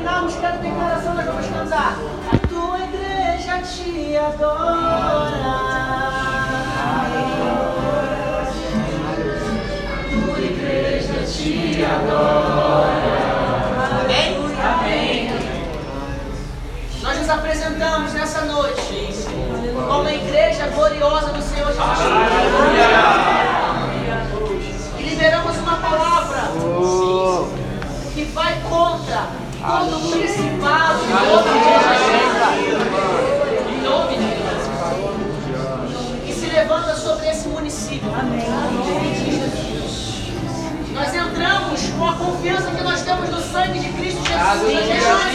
terminarmos cada declaração, nós vamos cantar. A tua igreja te adora. A tua igreja te adora. Amém? Amém. Nós nos apresentamos nessa noite como a igreja gloriosa do Senhor Jesus. Todo principado nome de Jesus. Em nome de Jesus. Que se levanta sobre esse município. Amém. Nós entramos com a confiança que nós temos no sangue de Cristo Jesus. Nós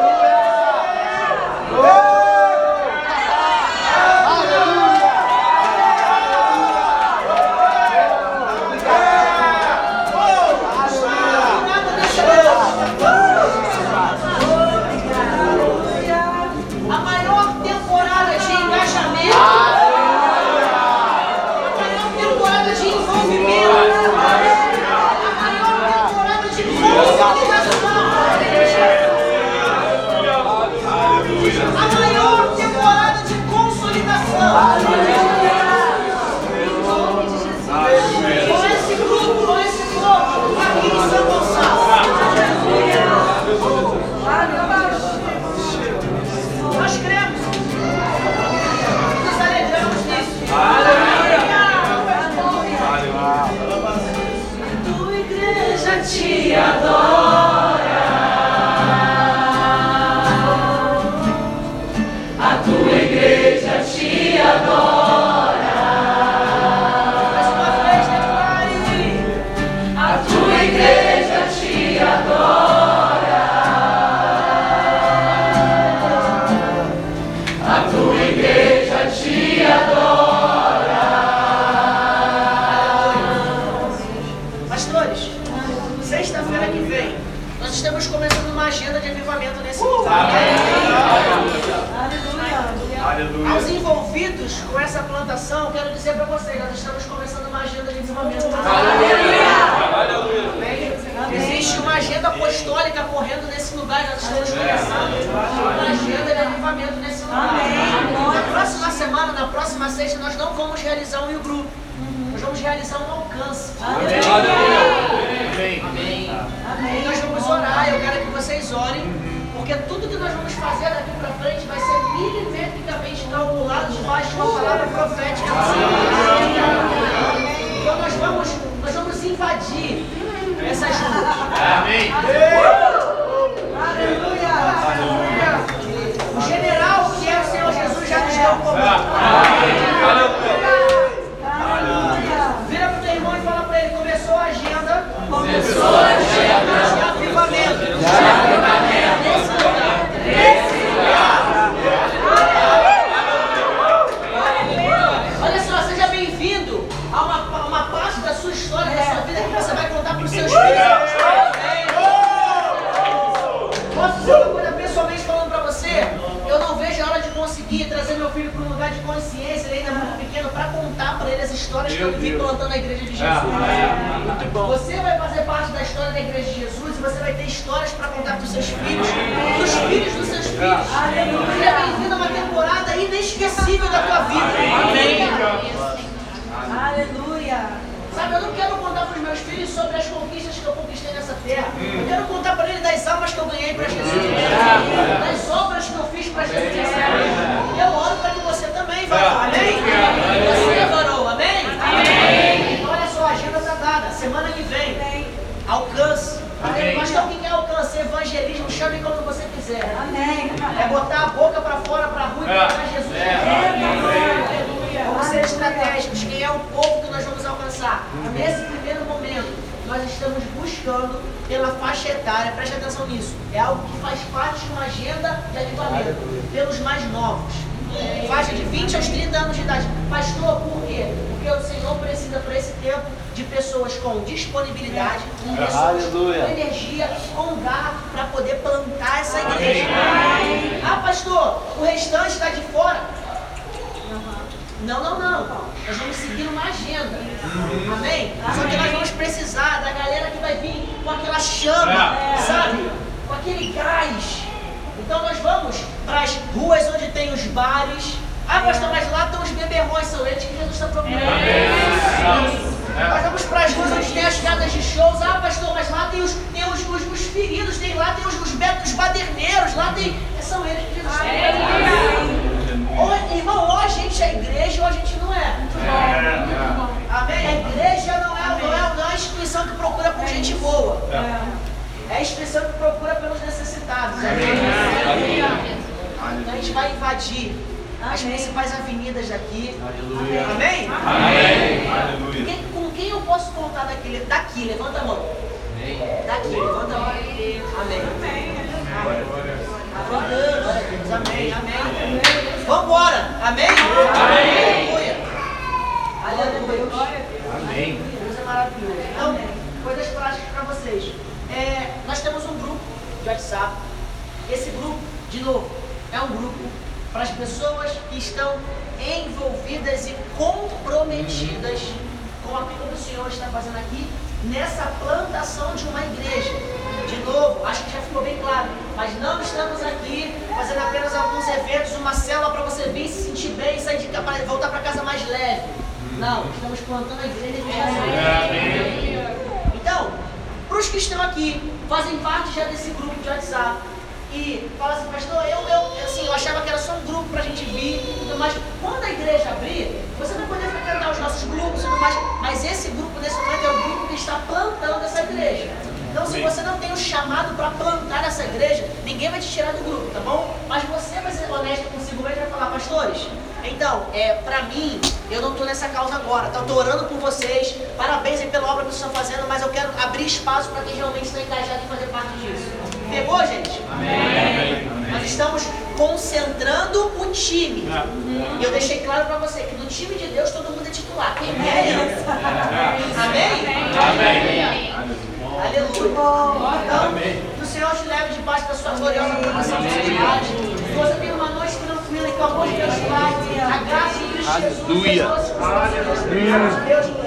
avivamento nesse lugar. Aos envolvidos com essa plantação, quero dizer para vocês, nós estamos começando uma agenda de avivamento. Amém? Existe uma agenda apostólica correndo nesse lugar, nós estamos começando uma agenda de avivamento nesse lugar. Na próxima semana, na próxima sexta, nós não vamos realizar um grupo. Vamos realizar um alcance. Amém. E nós vamos orar, eu quero que vocês orem, porque tudo que nós vamos fazer daqui para frente vai ser milimetricamente calculado debaixo de uma palavra profética do Senhor. Então nós vamos, nós vamos invadir essas ruas. O general que é o Senhor Jesus já nos deu o comando. Contar para ele as histórias que eu vivi plantando a igreja de Jesus. Você vai fazer parte da história da igreja de Jesus e você vai ter histórias para contar para seus filhos, dos filhos dos seus filhos. Seja bem-vindo a uma temporada inesquecível da tua vida. Aleluia. Sabe, eu não quero contar para os meus filhos sobre as conquistas que eu conquistei nessa terra. Eu quero contar para eles das almas que eu ganhei para Jesus. Das obras que eu fiz para Jesus. Eu oro para que você também, varão. Amém? Você, varão. Amém? Amém. Olha só, a agenda está dada. Semana que vem. Alcance. Pastor, o que é alcance? Evangelismo, chame como você quiser. Amém. É botar a boca para fora, para a rua e botar Jesus. Vamos ser estratégicos. Quem é o povo que nós vamos alcançar? Nesse primeiro momento, nós estamos buscando pela faixa etária, preste atenção nisso. É algo que faz parte de uma agenda de avivamento. Pelos mais novos. Faixa de 20 aos 30 anos de idade. Pastor, por quê? Porque o Senhor precisa, por esse tempo, de pessoas com disponibilidade, pessoas Aleluia. com energia, com garra, para poder plantar essa igreja. Ah, pastor, o restante está de fora. Não, não, não. Nós vamos seguir uma agenda. Amém? Só que nós vamos precisar da galera que vai vir com aquela chama, sabe? Com aquele gás. Então nós vamos para as ruas onde tem os bares. Ah, pastor, mas lá estão os beberrões, são eles que Jesus está procurando. Nós vamos para as ruas onde tem as casas de shows. Ah, pastor, mas lá tem os, tem os, os, os feridos, tem lá tem os, os, os baderneiros, lá tem. São eles que Jesus está procurando. Ou, irmão, ou a gente é igreja ou a gente não é. Amém? A igreja não é, não é, não é a instituição que procura por gente boa. É a instituição que procura pelos necessitados. Amém? Então a gente vai invadir as Amém. principais avenidas daqui. Aleluia. Amém? Aleluia. Quem- com quem eu posso contar daqui? Daqui, levanta a mão. Daqui, levanta a mão. Amém. Glória a Deus, amém, amém. Vambora, amém? Aleluia. Aleluia. Amém. Deus é maravilhoso. Então, coisas práticas para vocês. É, nós temos um grupo de WhatsApp. Esse grupo, de novo, é um grupo para as pessoas que estão envolvidas e comprometidas com aquilo que o Senhor está fazendo aqui nessa plantação de uma igreja. De novo, acho que já ficou bem claro, mas não estamos aqui fazendo apenas alguns eventos, uma célula para você vir se sentir bem e sair de casa, pra- voltar para casa mais leve. Não, estamos plantando a igreja de Jesus. Então, para os que estão aqui, fazem parte já desse grupo de WhatsApp, e fala assim, pastor, eu, eu, assim, eu achava que era só um grupo para a gente vir, mais. Quando a igreja abrir, você vai poder frequentar os nossos grupos e tudo mais, mas esse grupo, nesse momento, é o grupo que está plantando essa igreja. Então, se você não tem o chamado para plantar essa igreja, ninguém vai te tirar do grupo, tá bom? Mas você vai ser honesto consigo mesmo e vai falar, pastores, então, é, pra mim, eu não tô nessa causa agora, tá? Tô orando por vocês, parabéns aí pela obra que vocês estão fazendo, mas eu quero abrir espaço para quem realmente está engajado em fazer parte disso. Pegou, gente? Nós estamos concentrando o time. E eu deixei claro para você que no time de Deus todo mundo é titular. Quem é entra. Amém? Aleluia. Então, que o Senhor te leve debaixo da sua gloriosa proteção de. Que você tenha uma noite tranquila e que o amor de Deus Pai, Aleluia. Deus, Deus,